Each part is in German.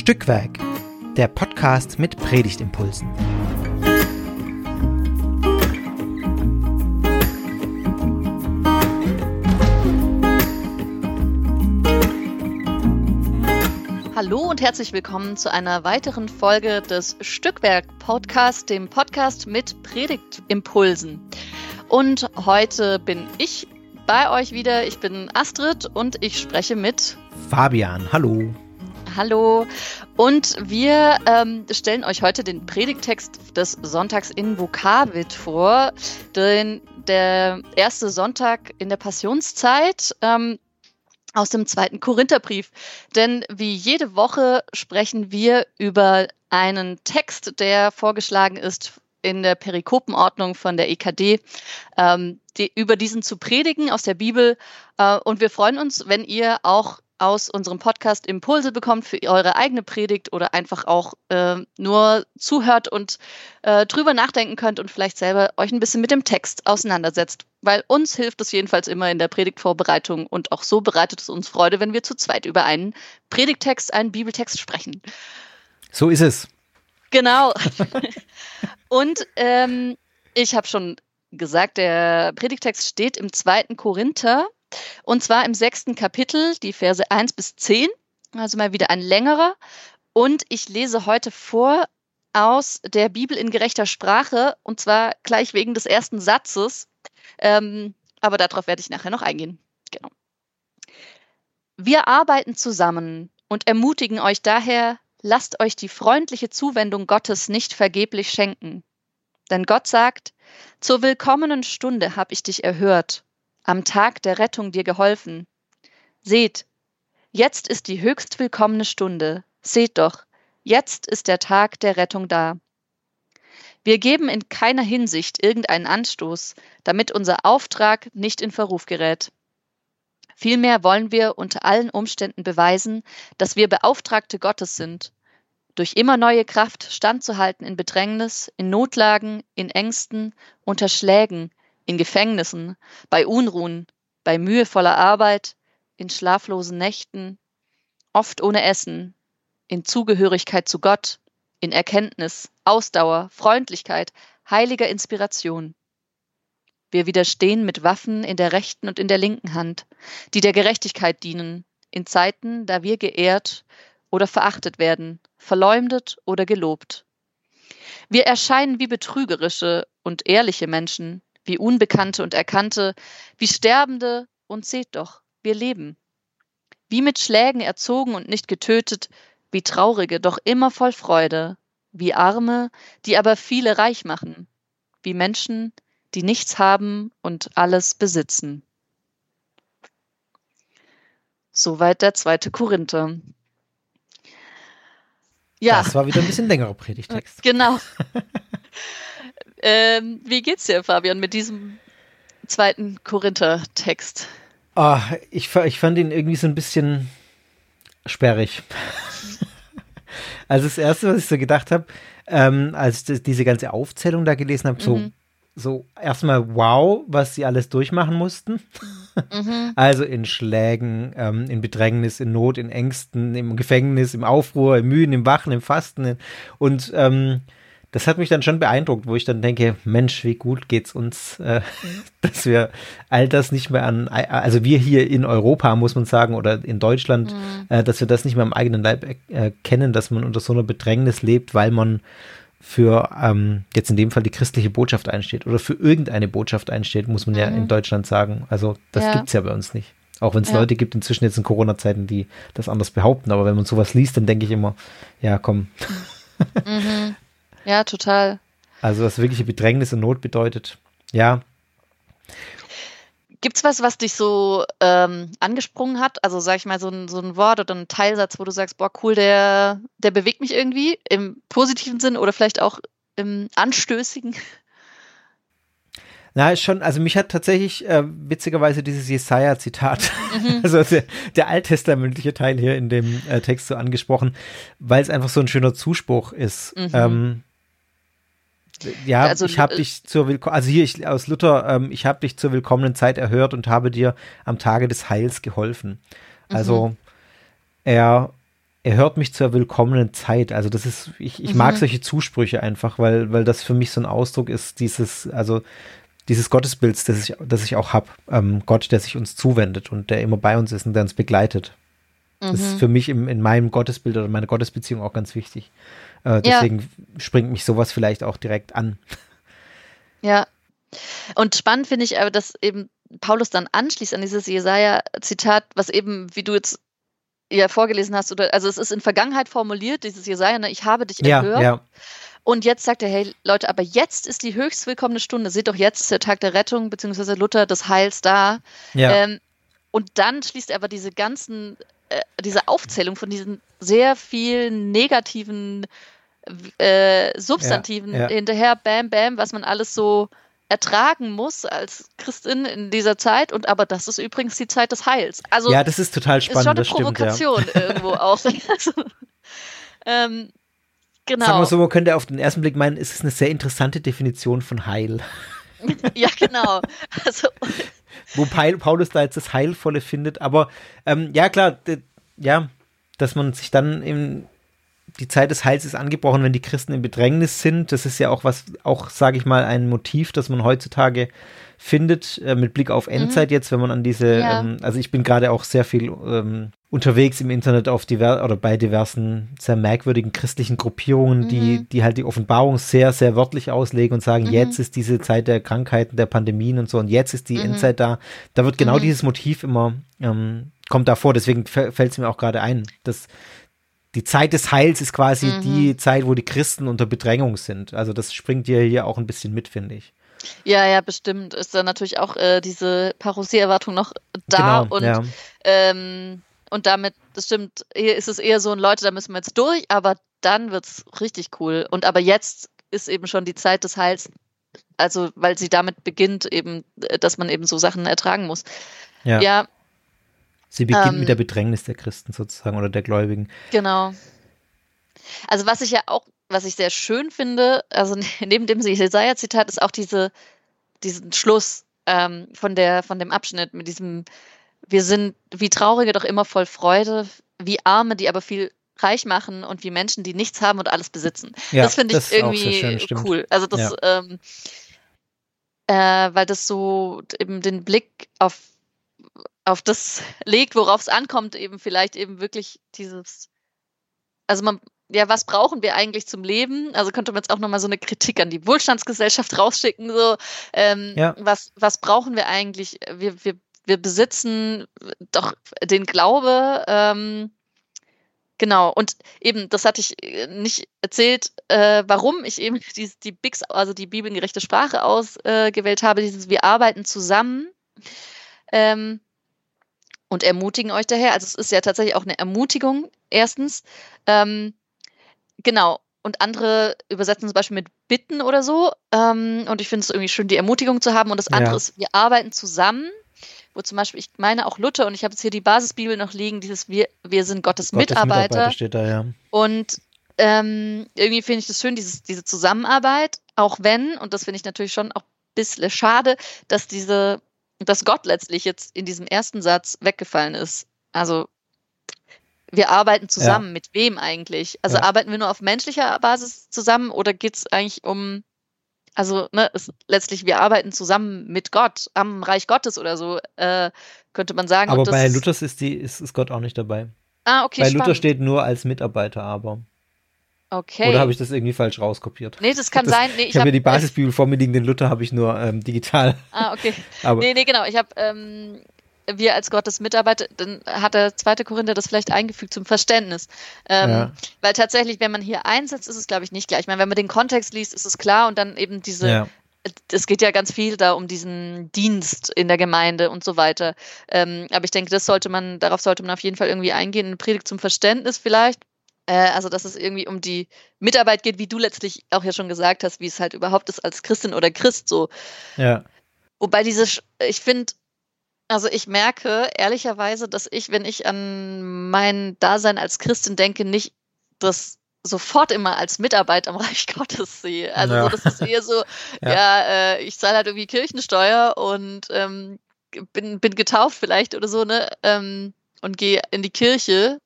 Stückwerk, der Podcast mit Predigtimpulsen. Hallo und herzlich willkommen zu einer weiteren Folge des Stückwerk Podcast, dem Podcast mit Predigtimpulsen. Und heute bin ich bei euch wieder. Ich bin Astrid und ich spreche mit Fabian. Hallo. Hallo. Und wir ähm, stellen euch heute den Predigtext des Sonntags in Vokavit vor. Den, der erste Sonntag in der Passionszeit. Ähm, aus dem zweiten Korintherbrief. Denn wie jede Woche sprechen wir über einen Text, der vorgeschlagen ist in der Perikopenordnung von der EKD, ähm, die, über diesen zu predigen aus der Bibel. Äh, und wir freuen uns, wenn ihr auch aus unserem Podcast Impulse bekommt für eure eigene Predigt oder einfach auch äh, nur zuhört und äh, drüber nachdenken könnt und vielleicht selber euch ein bisschen mit dem Text auseinandersetzt. Weil uns hilft es jedenfalls immer in der Predigtvorbereitung und auch so bereitet es uns Freude, wenn wir zu zweit über einen Predigttext, einen Bibeltext sprechen. So ist es. Genau. und ähm, ich habe schon gesagt, der Predigtext steht im zweiten Korinther und zwar im sechsten Kapitel, die Verse 1 bis 10. Also mal wieder ein längerer. Und ich lese heute vor aus der Bibel in gerechter Sprache. Und zwar gleich wegen des ersten Satzes. Ähm, aber darauf werde ich nachher noch eingehen. Genau. Wir arbeiten zusammen und ermutigen euch daher, lasst euch die freundliche Zuwendung Gottes nicht vergeblich schenken. Denn Gott sagt, zur willkommenen Stunde habe ich dich erhört am Tag der Rettung dir geholfen. Seht, jetzt ist die höchst willkommene Stunde. Seht doch, jetzt ist der Tag der Rettung da. Wir geben in keiner Hinsicht irgendeinen Anstoß, damit unser Auftrag nicht in Verruf gerät. Vielmehr wollen wir unter allen Umständen beweisen, dass wir Beauftragte Gottes sind, durch immer neue Kraft standzuhalten in Bedrängnis, in Notlagen, in Ängsten, unter Schlägen, in Gefängnissen, bei Unruhen, bei mühevoller Arbeit, in schlaflosen Nächten, oft ohne Essen, in Zugehörigkeit zu Gott, in Erkenntnis, Ausdauer, Freundlichkeit, heiliger Inspiration. Wir widerstehen mit Waffen in der rechten und in der linken Hand, die der Gerechtigkeit dienen, in Zeiten, da wir geehrt oder verachtet werden, verleumdet oder gelobt. Wir erscheinen wie betrügerische und ehrliche Menschen, wie Unbekannte und Erkannte, wie Sterbende und seht doch, wir leben. Wie mit Schlägen erzogen und nicht getötet, wie Traurige, doch immer voll Freude, wie Arme, die aber viele reich machen, wie Menschen, die nichts haben und alles besitzen. Soweit der zweite Korinther. Ja. Das war wieder ein bisschen längerer Predigtext. Genau. Ähm, wie geht's dir, Fabian, mit diesem zweiten Korinther-Text? Oh, ich, ich fand ihn irgendwie so ein bisschen sperrig. also das Erste, was ich so gedacht habe, ähm, als ich diese ganze Aufzählung da gelesen habe, so, mhm. so erstmal wow, was sie alles durchmachen mussten. Mhm. Also in Schlägen, ähm, in Bedrängnis, in Not, in Ängsten, im Gefängnis, im Aufruhr, im Mühen, im Wachen, im Fasten. Und ähm, das hat mich dann schon beeindruckt, wo ich dann denke, Mensch, wie gut geht's uns, äh, dass wir all das nicht mehr an, also wir hier in Europa, muss man sagen, oder in Deutschland, mhm. äh, dass wir das nicht mehr am eigenen Leib erkennen, dass man unter so einer Bedrängnis lebt, weil man für ähm, jetzt in dem Fall die christliche Botschaft einsteht oder für irgendeine Botschaft einsteht, muss man mhm. ja in Deutschland sagen. Also das ja. gibt's ja bei uns nicht. Auch wenn es ja. Leute gibt inzwischen jetzt in Corona-Zeiten, die das anders behaupten. Aber wenn man sowas liest, dann denke ich immer, ja, komm. Mhm. Ja, total. Also was wirkliche Bedrängnis und Not bedeutet. Ja. Gibt's was, was dich so ähm, angesprungen hat? Also sag ich mal so ein, so ein Wort oder ein Teilsatz, wo du sagst, boah, cool, der, der bewegt mich irgendwie im positiven Sinn oder vielleicht auch im anstößigen? Na, schon, also mich hat tatsächlich äh, witzigerweise dieses Jesaja-Zitat, mhm. also der, der alttestamentliche Teil hier in dem äh, Text so angesprochen, weil es einfach so ein schöner Zuspruch ist. Mhm. Ähm, ja, also, ich habe äh, dich zur Willkommen, also hier ich, aus Luther, ähm, ich habe dich zur willkommenen Zeit erhört und habe dir am Tage des Heils geholfen. Also mhm. er er hört mich zur willkommenen Zeit. Also das ist, ich, ich mhm. mag solche Zusprüche einfach, weil, weil das für mich so ein Ausdruck ist, dieses, also dieses Gottesbilds, das ich, das ich auch habe. Ähm, Gott, der sich uns zuwendet und der immer bei uns ist und der uns begleitet. Mhm. Das ist mhm. für mich im, in meinem Gottesbild oder meiner Gottesbeziehung auch ganz wichtig. Äh, deswegen ja. springt mich sowas vielleicht auch direkt an. Ja. Und spannend finde ich aber, dass eben Paulus dann anschließt an dieses Jesaja-Zitat, was eben, wie du jetzt ja vorgelesen hast, oder also es ist in Vergangenheit formuliert, dieses Jesaja, ne, ich habe dich erhört. Ja, ja. Und jetzt sagt er, hey Leute, aber jetzt ist die höchst willkommene Stunde. Seht doch, jetzt ist der Tag der Rettung, beziehungsweise Luther des Heils da. Ja. Ähm, und dann schließt er aber diese ganzen, äh, diese Aufzählung von diesen sehr vielen negativen äh, Substantiven ja, ja. hinterher, bam, bam, was man alles so ertragen muss als Christin in dieser Zeit. Und aber das ist übrigens die Zeit des Heils. Also ja, das ist total spannend. Ist schon eine Provokation stimmt, ja. irgendwo auch. Also, ähm, genau. Sagen wir so, man könnte auf den ersten Blick meinen, es ist eine sehr interessante Definition von Heil. ja, genau. Also, Wo Paulus da jetzt das Heilvolle findet. Aber ähm, ja, klar, ja, dass man sich dann im die Zeit des Heils ist angebrochen, wenn die Christen in Bedrängnis sind. Das ist ja auch was, auch sage ich mal, ein Motiv, das man heutzutage findet, äh, mit Blick auf Endzeit mhm. jetzt, wenn man an diese, ja. ähm, also ich bin gerade auch sehr viel ähm, unterwegs im Internet auf diver oder bei diversen sehr merkwürdigen christlichen Gruppierungen, mhm. die, die halt die Offenbarung sehr, sehr wörtlich auslegen und sagen, mhm. jetzt ist diese Zeit der Krankheiten, der Pandemien und so und jetzt ist die mhm. Endzeit da. Da wird genau mhm. dieses Motiv immer, ähm, kommt da vor, deswegen fällt es mir auch gerade ein, dass die Zeit des Heils ist quasi mhm. die Zeit, wo die Christen unter Bedrängung sind. Also das springt dir hier auch ein bisschen mit, finde ich. Ja, ja, bestimmt ist da natürlich auch äh, diese Parousie-Erwartung noch da genau, und ja. ähm, und damit, das stimmt, hier ist es eher so, Leute, da müssen wir jetzt durch, aber dann wird es richtig cool. Und aber jetzt ist eben schon die Zeit des Heils, also weil sie damit beginnt, eben, äh, dass man eben so Sachen ertragen muss. Ja, ja Sie beginnt ähm, mit der Bedrängnis der Christen sozusagen oder der Gläubigen. Genau. Also was ich ja auch, was ich sehr schön finde, also neben dem Jesaja-Zitat ist auch diese, diesen Schluss ähm, von, der, von dem Abschnitt mit diesem, wir sind wie Traurige doch immer voll Freude, wie Arme, die aber viel reich machen und wie Menschen, die nichts haben und alles besitzen. Ja, das finde ich irgendwie schön, cool. Also das, ja. ähm, äh, weil das so eben den Blick auf auf das legt, worauf es ankommt, eben vielleicht eben wirklich dieses, also man, ja, was brauchen wir eigentlich zum Leben? Also könnte man jetzt auch nochmal so eine Kritik an die Wohlstandsgesellschaft rausschicken, so, ähm, ja. was, was brauchen wir eigentlich? Wir, wir, wir besitzen doch den Glaube, ähm, Genau, und eben, das hatte ich äh, nicht erzählt, äh, warum ich eben die, die BIX, also die bibelgerechte Sprache ausgewählt äh, habe, dieses Wir arbeiten zusammen. Ähm, und ermutigen euch daher. Also es ist ja tatsächlich auch eine Ermutigung, erstens. Ähm, genau. Und andere übersetzen zum Beispiel mit Bitten oder so. Ähm, und ich finde es irgendwie schön, die Ermutigung zu haben. Und das andere ja. ist, wir arbeiten zusammen. Wo zum Beispiel, ich meine auch Luther, und ich habe jetzt hier die Basisbibel noch liegen, dieses Wir, wir sind Gottes, Gottes Mitarbeiter. Mitarbeiter steht da, ja. Und ähm, irgendwie finde ich das schön, dieses, diese Zusammenarbeit, auch wenn, und das finde ich natürlich schon auch ein bisschen schade, dass diese dass Gott letztlich jetzt in diesem ersten Satz weggefallen ist. Also wir arbeiten zusammen. Ja. Mit wem eigentlich? Also ja. arbeiten wir nur auf menschlicher Basis zusammen oder geht es eigentlich um, also ne, es, letztlich wir arbeiten zusammen mit Gott am Reich Gottes oder so, äh, könnte man sagen. Aber bei Luthers ist, die, ist, ist Gott auch nicht dabei. Ah, okay. Bei spannend. Luther steht nur als Mitarbeiter, aber. Okay. Oder habe ich das irgendwie falsch rauskopiert? Nee, das kann das, sein. Nee, ich, ich habe hab mir die Basisbibel vor mir liegen, den Luther habe ich nur ähm, digital. Ah, okay. Aber nee, nee, genau. Ich habe, ähm, wir als Gottes Mitarbeiter, dann hat der zweite Korinther das vielleicht eingefügt zum Verständnis. Ähm, ja. Weil tatsächlich, wenn man hier einsetzt, ist es, glaube ich, nicht gleich. Ich meine, wenn man den Kontext liest, ist es klar und dann eben diese, ja. es geht ja ganz viel da um diesen Dienst in der Gemeinde und so weiter. Ähm, aber ich denke, das sollte man, darauf sollte man auf jeden Fall irgendwie eingehen. Eine Predigt zum Verständnis vielleicht. Äh, also, dass es irgendwie um die Mitarbeit geht, wie du letztlich auch ja schon gesagt hast, wie es halt überhaupt ist als Christin oder Christ so. Ja. Wobei diese, ich finde, also ich merke ehrlicherweise, dass ich, wenn ich an mein Dasein als Christin denke, nicht das sofort immer als Mitarbeit am Reich Gottes sehe. Also ja. so, das ist eher so, ja, ja äh, ich zahle halt irgendwie Kirchensteuer und ähm, bin, bin getauft vielleicht oder so, ne? Ähm, und gehe in die Kirche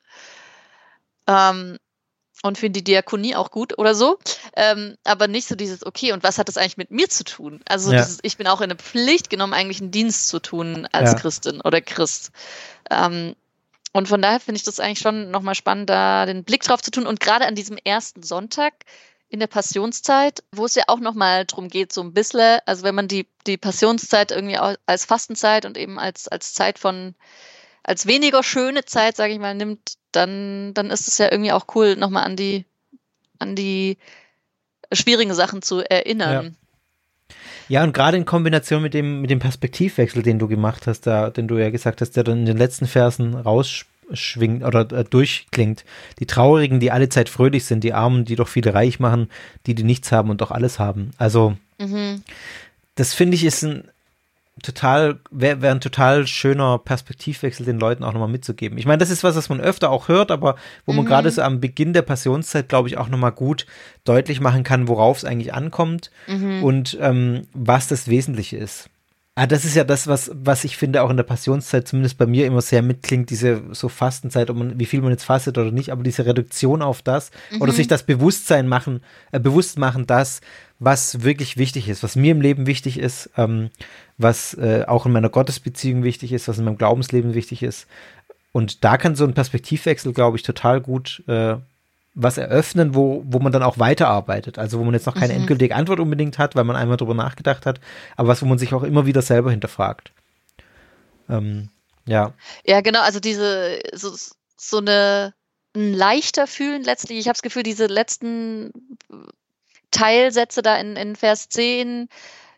Ähm, und finde die Diakonie auch gut oder so. Ähm, aber nicht so dieses, okay, und was hat das eigentlich mit mir zu tun? Also ja. dieses, ich bin auch in eine Pflicht genommen, eigentlich einen Dienst zu tun als ja. Christin oder Christ. Ähm, und von daher finde ich das eigentlich schon nochmal spannend, da den Blick drauf zu tun. Und gerade an diesem ersten Sonntag in der Passionszeit, wo es ja auch nochmal drum geht, so ein bisschen, also wenn man die, die Passionszeit irgendwie als Fastenzeit und eben als, als Zeit von, als weniger schöne Zeit, sage ich mal, nimmt, dann, dann ist es ja irgendwie auch cool, nochmal an die, an die schwierigen Sachen zu erinnern. Ja. Ja, und gerade in Kombination mit dem, mit dem Perspektivwechsel, den du gemacht hast, da, den du ja gesagt hast, der dann in den letzten Versen rausschwingt oder äh, durchklingt. Die Traurigen, die alle Zeit fröhlich sind, die Armen, die doch viele reich machen, die, die nichts haben und doch alles haben. Also, mhm. das finde ich ist ein, total, wäre wär ein total schöner Perspektivwechsel den Leuten auch nochmal mitzugeben. Ich meine, das ist was, was man öfter auch hört, aber wo man mhm. gerade so am Beginn der Passionszeit, glaube ich, auch nochmal gut deutlich machen kann, worauf es eigentlich ankommt mhm. und ähm, was das Wesentliche ist. Ah, das ist ja das, was, was ich finde, auch in der Passionszeit zumindest bei mir immer sehr mitklingt, diese so Fastenzeit, ob man, wie viel man jetzt fastet oder nicht, aber diese Reduktion auf das mhm. oder sich das Bewusstsein machen, äh, bewusst machen, das, was wirklich wichtig ist, was mir im Leben wichtig ist, ähm, was äh, auch in meiner Gottesbeziehung wichtig ist, was in meinem Glaubensleben wichtig ist. Und da kann so ein Perspektivwechsel, glaube ich, total gut äh, was eröffnen, wo, wo man dann auch weiterarbeitet. Also wo man jetzt noch keine mhm. endgültige Antwort unbedingt hat, weil man einmal drüber nachgedacht hat, aber was, wo man sich auch immer wieder selber hinterfragt. Ähm, ja. Ja, genau, also diese, so, so eine, ein leichter fühlen letztlich. Ich habe das Gefühl, diese letzten Teilsätze da in, in Vers 10,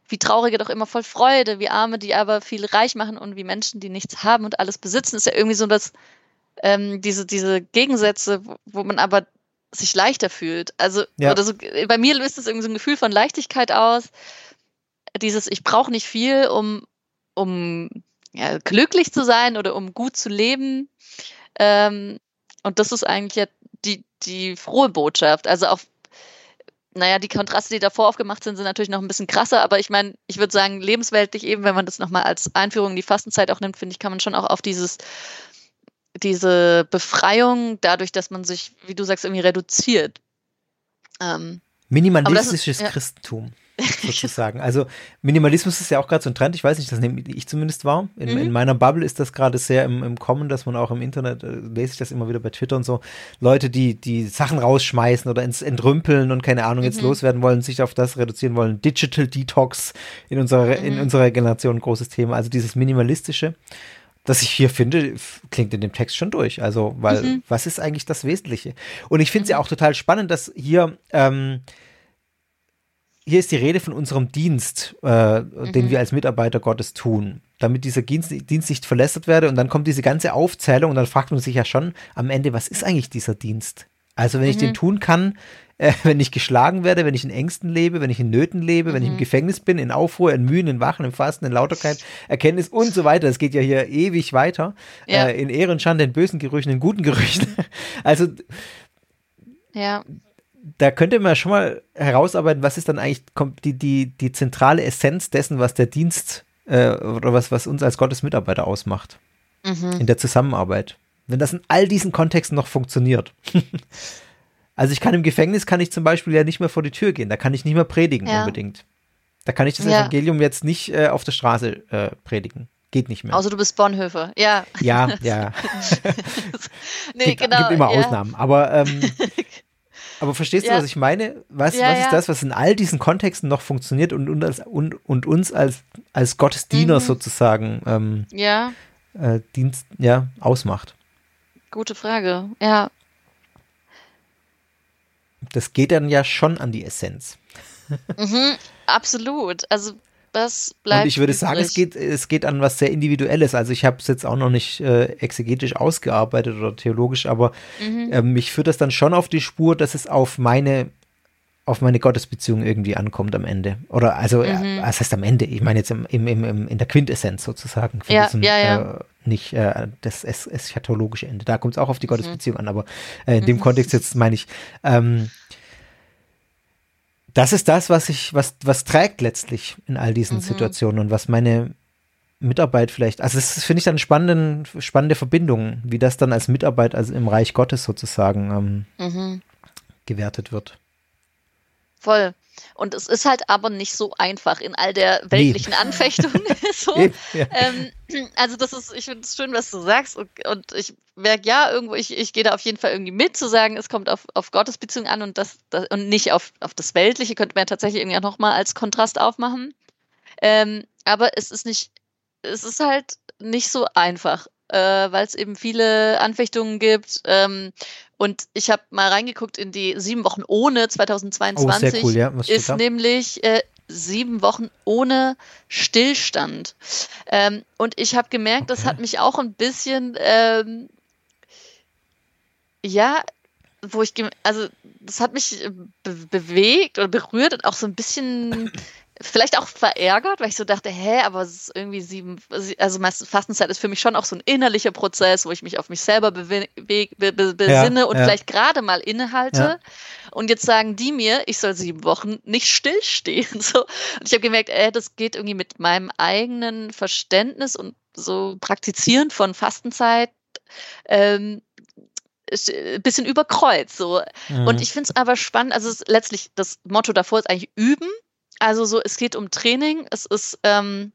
wie Traurige doch immer voll Freude, wie Arme, die aber viel reich machen und wie Menschen, die nichts haben und alles besitzen, ist ja irgendwie so dass ähm, diese, diese Gegensätze, wo man aber sich leichter fühlt. Also, ja. oder so, bei mir löst es irgendwie so ein Gefühl von Leichtigkeit aus. Dieses, ich brauche nicht viel, um, um ja, glücklich zu sein oder um gut zu leben. Ähm, und das ist eigentlich ja die, die frohe Botschaft. Also auch naja, die Kontraste, die davor aufgemacht sind, sind natürlich noch ein bisschen krasser, aber ich meine, ich würde sagen, lebensweltlich eben, wenn man das nochmal als Einführung in die Fastenzeit auch nimmt, finde ich, kann man schon auch auf dieses, diese Befreiung, dadurch, dass man sich, wie du sagst, irgendwie reduziert. Ähm, Minimalistisches ist, ja. Christentum. sozusagen. Also Minimalismus ist ja auch gerade so ein Trend, ich weiß nicht, das nehme ich zumindest wahr. In, mhm. in meiner Bubble ist das gerade sehr im, im Kommen, dass man auch im Internet, äh, lese ich das immer wieder bei Twitter und so, Leute, die die Sachen rausschmeißen oder ins Entrümpeln und keine Ahnung, jetzt mhm. loswerden wollen, sich auf das reduzieren wollen. Digital Detox in unserer, mhm. in unserer Generation ein großes Thema. Also dieses Minimalistische das ich hier finde, klingt in dem Text schon durch. Also, weil, mhm. was ist eigentlich das Wesentliche? Und ich finde es ja mhm. auch total spannend, dass hier ähm, hier ist die Rede von unserem Dienst, äh, mhm. den wir als Mitarbeiter Gottes tun, damit dieser Dienst, Dienst nicht verlässert werde. Und dann kommt diese ganze Aufzählung und dann fragt man sich ja schon am Ende, was ist eigentlich dieser Dienst? Also wenn mhm. ich den mhm. tun kann, äh, wenn ich geschlagen werde, wenn ich in Ängsten lebe, wenn ich in Nöten lebe, mhm. wenn ich im mhm. Gefängnis bin, in Aufruhr, in Mühen, in Wachen, im Fasten, in Lauterkeit, Erkenntnis und so weiter. Es geht ja hier ewig weiter. Ja. Äh, in Ehrenschande, in bösen Gerüchen, in guten Gerüchen. also ja da könnte man schon mal herausarbeiten, was ist dann eigentlich die, die, die zentrale Essenz dessen, was der Dienst äh, oder was, was uns als Gottes Mitarbeiter ausmacht mhm. in der Zusammenarbeit. Wenn das in all diesen Kontexten noch funktioniert. also ich kann im Gefängnis, kann ich zum Beispiel ja nicht mehr vor die Tür gehen, da kann ich nicht mehr predigen ja. unbedingt. Da kann ich das ja. Evangelium jetzt nicht äh, auf der Straße äh, predigen. Geht nicht mehr. Außer du bist Bonhoeffer, ja. Ja, ja. nee, gibt, genau. gibt immer ja. Ausnahmen. Aber ähm, Aber verstehst du, was ich meine? Was, was ist das, was in all diesen Kontexten noch funktioniert und, und, als, und, und uns als, als Gottesdiener mhm. sozusagen ähm, ja. Äh, Dienst ja, ausmacht? Gute Frage, ja. Das geht dann ja schon an die Essenz. Mhm, absolut. Also das bleibt. Und ich würde übrig. sagen, es geht, es geht an was sehr Individuelles. Also ich habe es jetzt auch noch nicht äh, exegetisch ausgearbeitet oder theologisch, aber mhm. äh, mich führt das dann schon auf die Spur, dass es auf meine auf meine Gottesbeziehung irgendwie ankommt am Ende. Oder also, äh, mhm. was heißt am Ende? Ich meine jetzt im, im, im, in der Quintessenz sozusagen. Von ja, diesem, ja, ja. Äh, nicht äh, das es eschatologische Ende. Da kommt es auch auf die mhm. Gottesbeziehung mhm. an, aber äh, in dem mhm. Kontext jetzt meine ich, ähm, das ist das, was ich, was, was trägt letztlich in all diesen mhm. Situationen und was meine, Mitarbeit vielleicht, also das finde ich dann spannende, spannende Verbindung, wie das dann als Mitarbeit also im Reich Gottes sozusagen ähm, mhm. gewertet wird. Voll. Und es ist halt aber nicht so einfach in all der weltlichen nee. Anfechtung. so. ja. ähm, also das ist, ich finde es schön, was du sagst. Und, und ich merke ja irgendwo, ich, ich gehe da auf jeden Fall irgendwie mit, zu sagen, es kommt auf, auf Gottes Beziehung an und das, das und nicht auf, auf das Weltliche, könnte man ja tatsächlich irgendwie auch nochmal als Kontrast aufmachen. Ähm, aber es ist nicht, es ist halt nicht so einfach, äh, weil es eben viele Anfechtungen gibt. Ähm, und ich habe mal reingeguckt in die sieben Wochen ohne 2022. Oh, cool, ja. ist nämlich äh, sieben Wochen ohne Stillstand. Ähm, und ich habe gemerkt, okay. das hat mich auch ein bisschen, ähm, ja, wo ich, also das hat mich be bewegt oder berührt und auch so ein bisschen vielleicht auch verärgert, weil ich so dachte, hä, aber es ist irgendwie sieben, also Fastenzeit ist für mich schon auch so ein innerlicher Prozess, wo ich mich auf mich selber be be be besinne ja, und ja. vielleicht gerade mal innehalte. Ja. Und jetzt sagen die mir, ich soll sieben Wochen nicht stillstehen. So. Und ich habe gemerkt, ey, das geht irgendwie mit meinem eigenen Verständnis und so Praktizieren von Fastenzeit ähm, ein bisschen überkreuzt. So. Mhm. Und ich finde es aber spannend, also letztlich das Motto davor ist eigentlich üben also so, es geht um Training. Es ist ähm,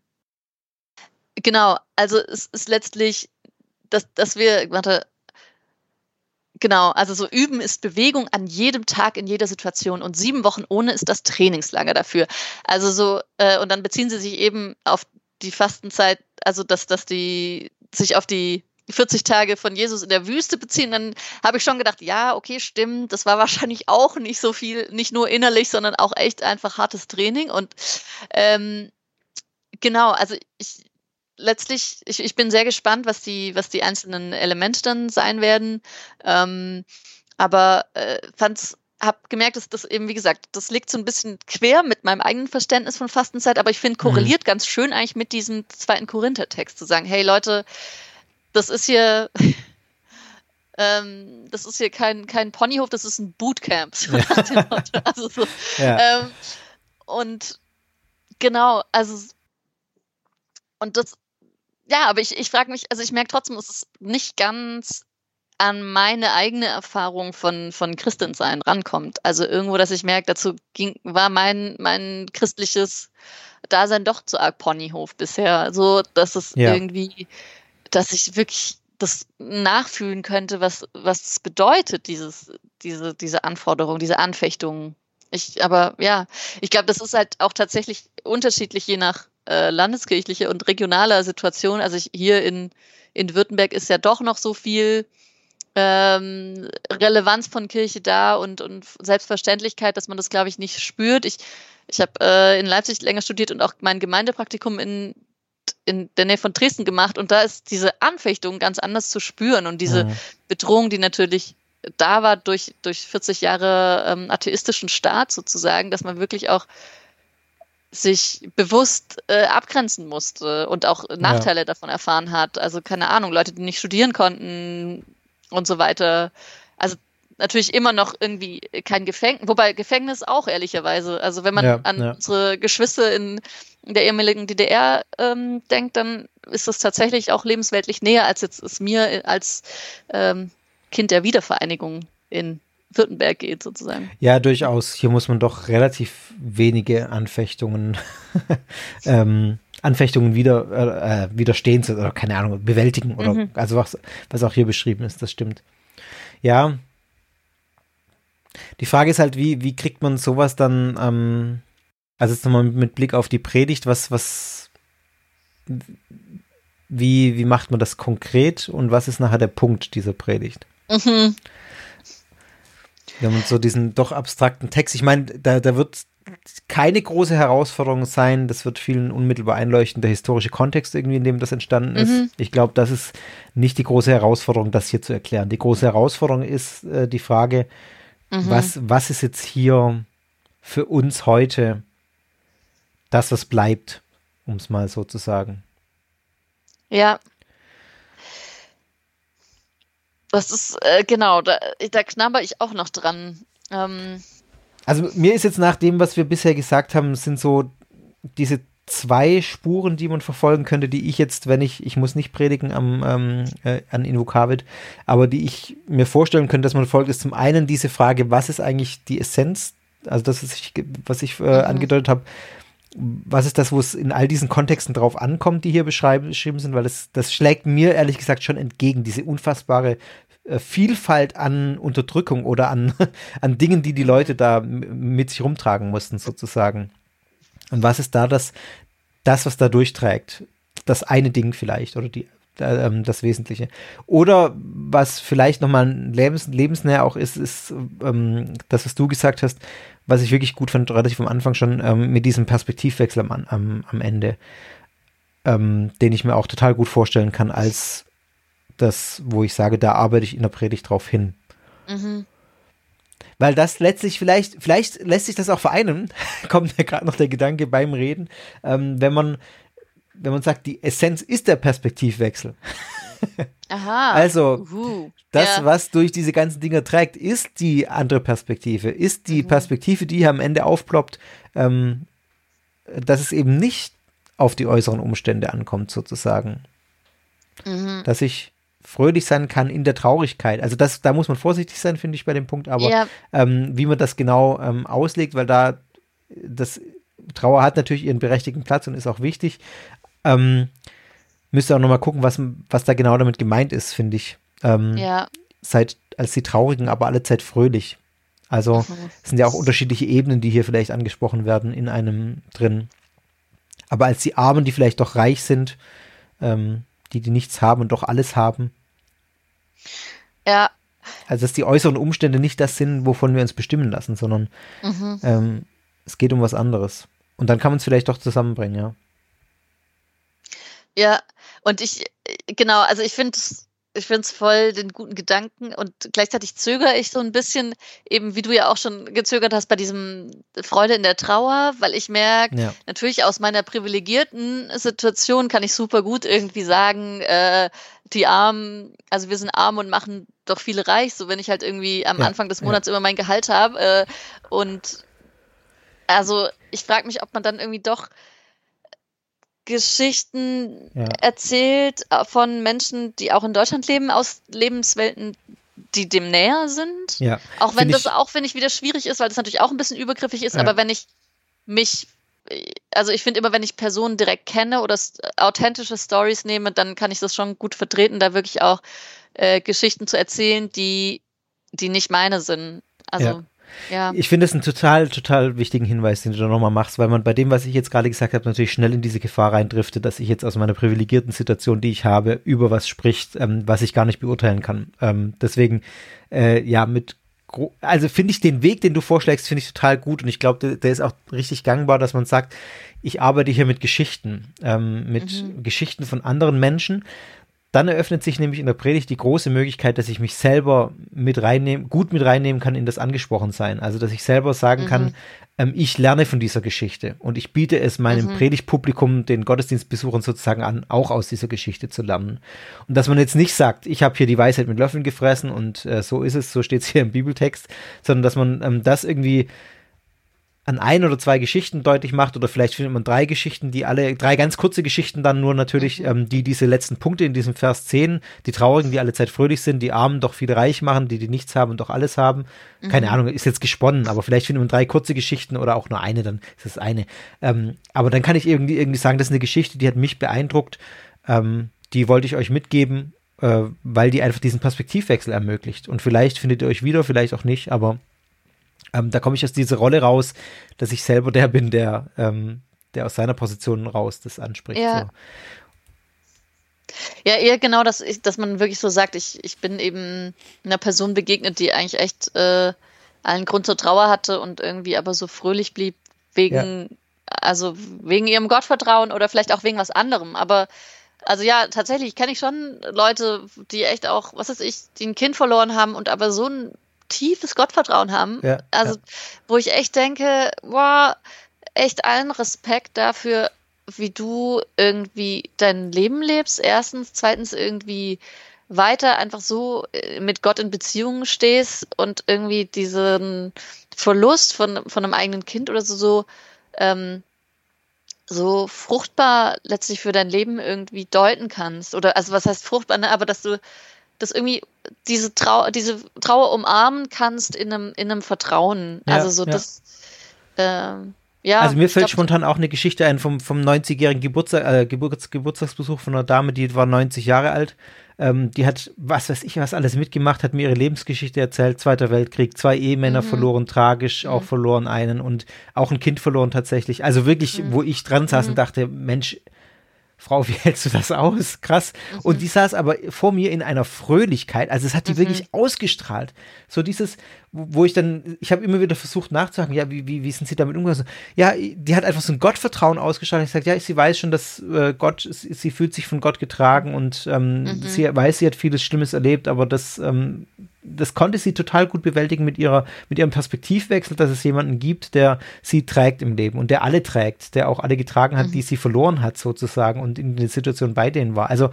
genau, also es ist letztlich, dass, dass wir, warte, Genau, also so üben ist Bewegung an jedem Tag in jeder Situation und sieben Wochen ohne ist das Trainingslager dafür. Also so, äh, und dann beziehen sie sich eben auf die Fastenzeit, also dass, dass die sich auf die 40 Tage von Jesus in der Wüste beziehen, dann habe ich schon gedacht, ja, okay, stimmt, das war wahrscheinlich auch nicht so viel, nicht nur innerlich, sondern auch echt einfach hartes Training. Und ähm, genau, also ich letztlich, ich, ich bin sehr gespannt, was die, was die einzelnen Elemente dann sein werden. Ähm, aber äh, fand's habe gemerkt, dass das eben, wie gesagt, das liegt so ein bisschen quer mit meinem eigenen Verständnis von Fastenzeit, aber ich finde, korreliert mhm. ganz schön eigentlich mit diesem zweiten Korinther-Text zu sagen, hey Leute, das ist hier, ähm, das ist hier kein, kein Ponyhof, das ist ein Bootcamp. So ja. also so, ja. ähm, und genau, also und das, ja, aber ich, ich frage mich, also ich merke trotzdem, es ist nicht ganz an meine eigene Erfahrung von, von Christensein rankommt. Also irgendwo, dass ich merke, dazu ging, war mein, mein christliches Dasein doch zu arg Ponyhof bisher. So, dass es ja. irgendwie dass ich wirklich das nachfühlen könnte, was, was es bedeutet, dieses, diese, diese Anforderung, diese Anfechtung. Ich, aber ja, ich glaube, das ist halt auch tatsächlich unterschiedlich je nach äh, landeskirchlicher und regionaler Situation. Also ich, hier in, in Württemberg ist ja doch noch so viel ähm, Relevanz von Kirche da und, und Selbstverständlichkeit, dass man das, glaube ich, nicht spürt. Ich, ich habe äh, in Leipzig länger studiert und auch mein Gemeindepraktikum in in der Nähe von Dresden gemacht und da ist diese Anfechtung ganz anders zu spüren und diese mhm. Bedrohung, die natürlich da war durch, durch 40 Jahre ähm, atheistischen Staat sozusagen, dass man wirklich auch sich bewusst äh, abgrenzen musste und auch Nachteile ja. davon erfahren hat. Also keine Ahnung, Leute, die nicht studieren konnten und so weiter. Also natürlich immer noch irgendwie kein Gefängnis, wobei Gefängnis auch ehrlicherweise. Also wenn man ja, an ja. unsere Geschwister in in der ehemaligen DDR ähm, denkt, dann ist das tatsächlich auch lebensweltlich näher, als jetzt es mir als ähm, Kind der Wiedervereinigung in Württemberg geht, sozusagen. Ja, durchaus. Hier muss man doch relativ wenige Anfechtungen, ähm, Anfechtungen wieder, äh, widerstehen, oder keine Ahnung, bewältigen, oder mhm. also was, was auch hier beschrieben ist, das stimmt. Ja. Die Frage ist halt, wie, wie kriegt man sowas dann ähm, also jetzt nochmal mit Blick auf die Predigt, was, was, wie, wie macht man das konkret und was ist nachher der Punkt dieser Predigt? Mhm. Wir haben so diesen doch abstrakten Text. Ich meine, da, da wird keine große Herausforderung sein. Das wird vielen unmittelbar einleuchten, der historische Kontext irgendwie, in dem das entstanden ist. Mhm. Ich glaube, das ist nicht die große Herausforderung, das hier zu erklären. Die große Herausforderung ist äh, die Frage, mhm. was, was ist jetzt hier für uns heute das, was bleibt, um es mal so zu sagen. Ja. Das ist, äh, genau, da, da knabber ich auch noch dran. Ähm. Also mir ist jetzt nach dem, was wir bisher gesagt haben, sind so diese zwei Spuren, die man verfolgen könnte, die ich jetzt, wenn ich, ich muss nicht predigen am, ähm, äh, an Invokavit, aber die ich mir vorstellen könnte, dass man folgt, ist zum einen diese Frage, was ist eigentlich die Essenz, also das ist, was ich äh, mhm. angedeutet habe, was ist das, wo es in all diesen Kontexten drauf ankommt, die hier beschrieben sind, weil das, das schlägt mir ehrlich gesagt schon entgegen, diese unfassbare äh, Vielfalt an Unterdrückung oder an, an Dingen, die die Leute da mit sich rumtragen mussten, sozusagen. Und was ist da das, das was da durchträgt? Das eine Ding vielleicht oder die, äh, das Wesentliche. Oder was vielleicht nochmal lebens, lebensnäher auch ist, ist ähm, das, was du gesagt hast, was ich wirklich gut fand, relativ am Anfang schon, ähm, mit diesem Perspektivwechsel am, am, am Ende, ähm, den ich mir auch total gut vorstellen kann, als das, wo ich sage, da arbeite ich in der Predigt drauf hin. Mhm. Weil das letztlich vielleicht, vielleicht lässt sich das auch vereinen, kommt mir gerade noch der Gedanke beim Reden, ähm, wenn man, wenn man sagt, die Essenz ist der Perspektivwechsel. Aha. Also, uh, das, ja. was durch diese ganzen Dinge trägt, ist die andere Perspektive, ist die mhm. Perspektive, die hier am Ende aufploppt, ähm, dass es eben nicht auf die äußeren Umstände ankommt, sozusagen. Mhm. Dass ich fröhlich sein kann in der Traurigkeit. Also das, da muss man vorsichtig sein, finde ich, bei dem Punkt, aber ja. ähm, wie man das genau ähm, auslegt, weil da das Trauer hat natürlich ihren berechtigten Platz und ist auch wichtig. Ähm, müsste auch nochmal gucken, was, was da genau damit gemeint ist, finde ich. Ähm, ja. Seid als die Traurigen, aber alle Zeit fröhlich. Also mhm. es sind ja auch unterschiedliche Ebenen, die hier vielleicht angesprochen werden in einem drin. Aber als die Armen, die vielleicht doch reich sind, ähm, die, die nichts haben und doch alles haben. Ja. Also, dass die äußeren Umstände nicht das sind, wovon wir uns bestimmen lassen, sondern mhm. ähm, es geht um was anderes. Und dann kann man es vielleicht doch zusammenbringen, ja. Ja, und ich, genau, also ich finde es ich finde es voll den guten Gedanken und gleichzeitig zögere ich so ein bisschen, eben wie du ja auch schon gezögert hast bei diesem Freude in der Trauer, weil ich merke, ja. natürlich aus meiner privilegierten Situation kann ich super gut irgendwie sagen, äh, die Armen, also wir sind arm und machen doch viele reich, so wenn ich halt irgendwie am ja. Anfang des Monats ja. immer mein Gehalt habe äh, und also ich frage mich, ob man dann irgendwie doch Geschichten ja. erzählt äh, von Menschen, die auch in Deutschland leben, aus Lebenswelten, die dem näher sind. Ja. Auch wenn das auch, wenn ich wieder schwierig ist, weil das natürlich auch ein bisschen übergriffig ist, ja. aber wenn ich mich, also ich finde immer, wenn ich Personen direkt kenne oder authentische Stories nehme, dann kann ich das schon gut vertreten, da wirklich auch äh, Geschichten zu erzählen, die, die nicht meine sind. Also ja. Ja. Ich finde es einen total, total wichtigen Hinweis, den du da nochmal machst, weil man bei dem, was ich jetzt gerade gesagt habe, natürlich schnell in diese Gefahr reindriftet, dass ich jetzt aus meiner privilegierten Situation, die ich habe, über was spricht, ähm, was ich gar nicht beurteilen kann. Ähm, deswegen, äh, ja, mit also finde ich den Weg, den du vorschlägst, finde ich total gut und ich glaube, der, der, ist auch richtig gangbar, dass man sagt, ich arbeite hier mit Geschichten, ähm, mit mhm. Geschichten von anderen Menschen dann eröffnet sich nämlich in der Predigt die große Möglichkeit, dass ich mich selber mit reinnehmen, gut mit reinnehmen kann in das Angesprochensein. Also, dass ich selber sagen mhm. kann, ähm, ich lerne von dieser Geschichte und ich biete es meinem mhm. Predigtpublikum, den Gottesdienstbesuchern sozusagen an, auch aus dieser Geschichte zu lernen. Und dass man jetzt nicht sagt, ich habe hier die Weisheit mit Löffeln gefressen und äh, so ist es, so steht es hier im Bibeltext, sondern dass man ähm, das irgendwie an ein oder zwei Geschichten deutlich macht oder vielleicht findet man drei Geschichten, die alle, drei ganz kurze Geschichten dann nur natürlich, mhm. ähm, die diese letzten Punkte in diesem Vers 10, die Traurigen, die alle Zeit fröhlich sind, die Armen doch viel reich machen, die die nichts haben und doch alles haben. Mhm. Keine Ahnung, ist jetzt gesponnen, aber vielleicht findet man drei kurze Geschichten oder auch nur eine, dann ist es eine. Ähm, aber dann kann ich irgendwie, irgendwie sagen, das ist eine Geschichte, die hat mich beeindruckt, ähm, die wollte ich euch mitgeben, äh, weil die einfach diesen Perspektivwechsel ermöglicht. Und vielleicht findet ihr euch wieder, vielleicht auch nicht, aber ähm, da komme ich aus dieser Rolle raus, dass ich selber der bin, der, ähm, der aus seiner Position raus das anspricht. Ja. So. Ja, eher genau, dass, ich, dass man wirklich so sagt, ich, ich bin eben einer Person begegnet, die eigentlich echt äh, allen Grund zur Trauer hatte und irgendwie aber so fröhlich blieb wegen, ja. also wegen ihrem Gottvertrauen oder vielleicht auch wegen was anderem. Aber also ja, tatsächlich kenne ich schon Leute, die echt auch, was weiß ich, die ein Kind verloren haben und aber so ein tiefes Gottvertrauen haben. Ja, also, ja. wo ich echt denke, boah, echt allen Respekt dafür, wie du irgendwie dein Leben lebst. Erstens, zweitens irgendwie weiter einfach so äh, mit Gott in Beziehungen stehst und irgendwie diesen Verlust von, von einem eigenen Kind oder so, so ähm, so fruchtbar letztlich für dein Leben irgendwie deuten kannst. Oder also was heißt fruchtbar, ne? aber dass du das irgendwie diese, Trau diese Trauer umarmen kannst in einem, in einem Vertrauen. Ja, also so ja. das äh, ja, also mir fällt glaub, spontan auch eine Geschichte ein vom, vom 90-jährigen Geburtstag, äh, Geburts, Geburtstagsbesuch von einer Dame, die war 90 Jahre alt. Ähm, die hat, was weiß ich, was alles mitgemacht, hat mir ihre Lebensgeschichte erzählt. Zweiter Weltkrieg, zwei Ehemänner mhm. verloren, tragisch, mhm. auch verloren einen und auch ein Kind verloren tatsächlich. Also wirklich, mhm. wo ich dran saß und mhm. dachte, Mensch, Frau, wie hältst du das aus? Krass. Mhm. Und die saß aber vor mir in einer Fröhlichkeit. Also es hat die mhm. wirklich ausgestrahlt. So dieses, wo ich dann, ich habe immer wieder versucht nachzuhaken, ja, wie, wie, wie sind sie damit umgegangen? Ja, die hat einfach so ein Gottvertrauen ausgestrahlt. Ich sage, ja, sie weiß schon, dass äh, Gott, sie, fühlt sich von Gott getragen und ähm, mhm. sie weiß, sie hat vieles Schlimmes erlebt, aber das ähm, das konnte sie total gut bewältigen mit ihrer, mit ihrem Perspektivwechsel, dass es jemanden gibt, der sie trägt im Leben und der alle trägt, der auch alle getragen hat, mhm. die sie verloren hat sozusagen und in der Situation bei denen war. Also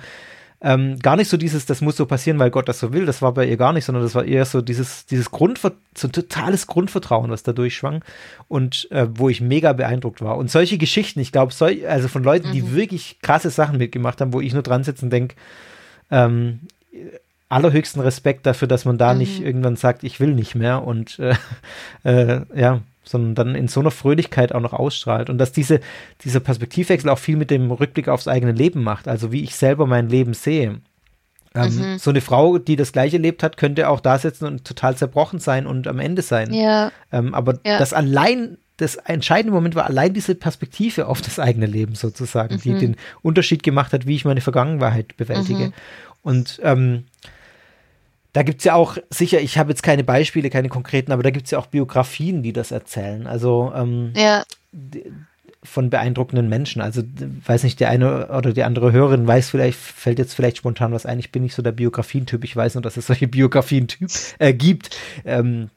ähm, gar nicht so dieses, das muss so passieren, weil Gott das so will, das war bei ihr gar nicht, sondern das war eher so dieses, dieses Grundver so ein totales Grundvertrauen, was da durchschwang und äh, wo ich mega beeindruckt war. Und solche Geschichten, ich glaube, also von Leuten, mhm. die wirklich krasse Sachen mitgemacht haben, wo ich nur dran sitze und denke, ähm, allerhöchsten Respekt dafür, dass man da mhm. nicht irgendwann sagt, ich will nicht mehr und äh, äh, ja, sondern dann in so einer Fröhlichkeit auch noch ausstrahlt und dass diese, dieser Perspektivwechsel auch viel mit dem Rückblick aufs eigene Leben macht, also wie ich selber mein Leben sehe. Ähm, mhm. So eine Frau, die das Gleiche erlebt hat, könnte auch da sitzen und total zerbrochen sein und am Ende sein. Ja. Ähm, aber ja. das allein, das entscheidende Moment war allein diese Perspektive auf das eigene Leben sozusagen, mhm. die den Unterschied gemacht hat, wie ich meine Vergangenheit bewältige. Mhm. Und ähm, da gibt es ja auch, sicher, ich habe jetzt keine Beispiele, keine konkreten, aber da gibt es ja auch Biografien, die das erzählen. Also ähm, ja. von beeindruckenden Menschen. Also, weiß nicht, der eine oder die andere Hörerin weiß vielleicht, fällt jetzt vielleicht spontan was ein. Ich bin nicht so der Biografien-Typ. Ich weiß nur, dass es solche Biografien-Typ äh, gibt, ähm,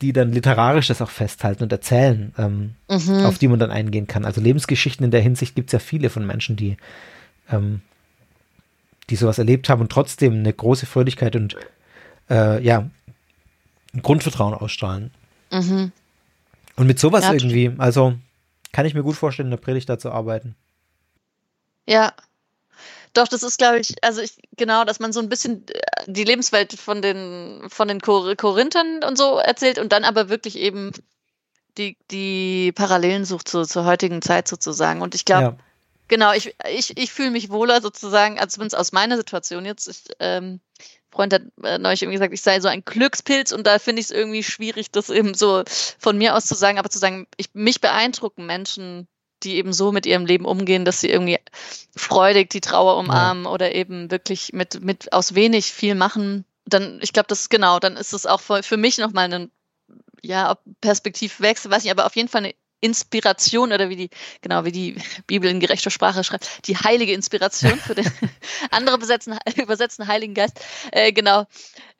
die dann literarisch das auch festhalten und erzählen, ähm, mhm. auf die man dann eingehen kann. Also Lebensgeschichten in der Hinsicht gibt es ja viele von Menschen, die, ähm, die sowas erlebt haben und trotzdem eine große Fröhlichkeit und äh, ja, ein Grundvertrauen ausstrahlen. Mhm. Und mit sowas ja, irgendwie, also kann ich mir gut vorstellen, in der Predigt da zu arbeiten. Ja. Doch, das ist, glaube ich, also ich, genau, dass man so ein bisschen äh, die Lebenswelt von den, von den Kor Korinthern und so erzählt und dann aber wirklich eben die, die Parallelen sucht zu, zur heutigen Zeit sozusagen. Und ich glaube, ja. genau, ich, ich, ich fühle mich wohler sozusagen, also zumindest aus meiner Situation jetzt. Ich, ähm, Freund hat äh, neulich irgendwie gesagt, ich sei so ein Glückspilz und da finde ich es irgendwie schwierig, das eben so von mir aus zu sagen, aber zu sagen, ich, mich beeindrucken Menschen, die eben so mit ihrem Leben umgehen, dass sie irgendwie freudig die Trauer umarmen ja. oder eben wirklich mit, mit aus wenig viel machen. Dann, ich glaube, das ist genau, dann ist es auch für, für mich nochmal ein ja, Perspektivwechsel, weiß ich, aber auf jeden Fall eine Inspiration oder wie die, genau, wie die Bibel in gerechter Sprache schreibt, die heilige Inspiration für den andere besetzen, übersetzten Heiligen Geist. Äh, genau.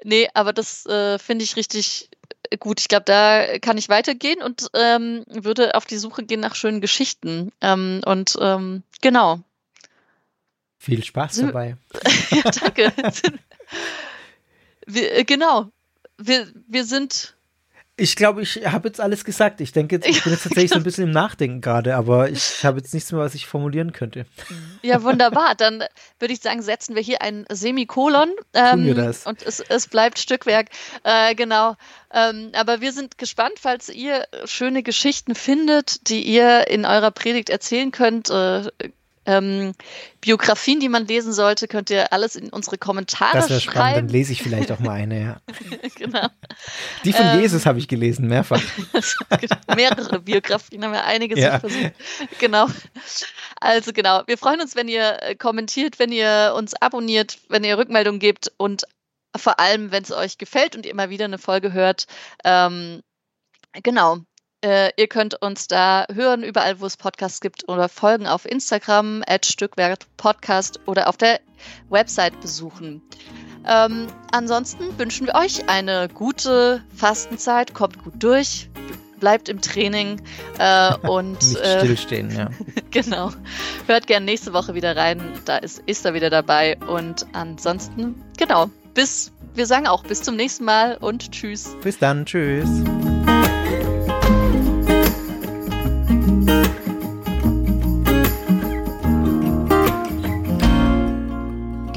Nee, aber das äh, finde ich richtig gut. Ich glaube, da kann ich weitergehen und ähm, würde auf die Suche gehen nach schönen Geschichten. Ähm, und ähm, genau. Viel Spaß dabei. ja, danke. wir, äh, genau. Wir, wir sind ich glaube, ich habe jetzt alles gesagt. Ich denke, ich bin jetzt tatsächlich so ein bisschen im Nachdenken gerade, aber ich habe jetzt nichts mehr, was ich formulieren könnte. Ja, wunderbar. Dann würde ich sagen, setzen wir hier ein Semikolon. Ähm, Tun wir das. Und es, es bleibt Stückwerk. Äh, genau. Ähm, aber wir sind gespannt, falls ihr schöne Geschichten findet, die ihr in eurer Predigt erzählen könnt. Äh, ähm, Biografien, die man lesen sollte, könnt ihr alles in unsere Kommentare das schreiben. Spannend. Dann lese ich vielleicht auch mal eine, ja. genau. Die von ähm, Jesus habe ich gelesen, mehrfach. Mehrere Biografien haben wir einiges ja. versucht. Genau. Also genau. Wir freuen uns, wenn ihr äh, kommentiert, wenn ihr uns abonniert, wenn ihr Rückmeldungen gebt und vor allem, wenn es euch gefällt und ihr immer wieder eine Folge hört. Ähm, genau. Äh, ihr könnt uns da hören, überall, wo es Podcasts gibt oder folgen auf Instagram, at Stückwert Podcast oder auf der Website besuchen. Ähm, ansonsten wünschen wir euch eine gute Fastenzeit, kommt gut durch, bleibt im Training äh, und nicht äh, stillstehen, ja. genau. Hört gerne nächste Woche wieder rein, da ist, ist er wieder dabei und ansonsten, genau, bis, wir sagen auch bis zum nächsten Mal und tschüss. Bis dann, tschüss.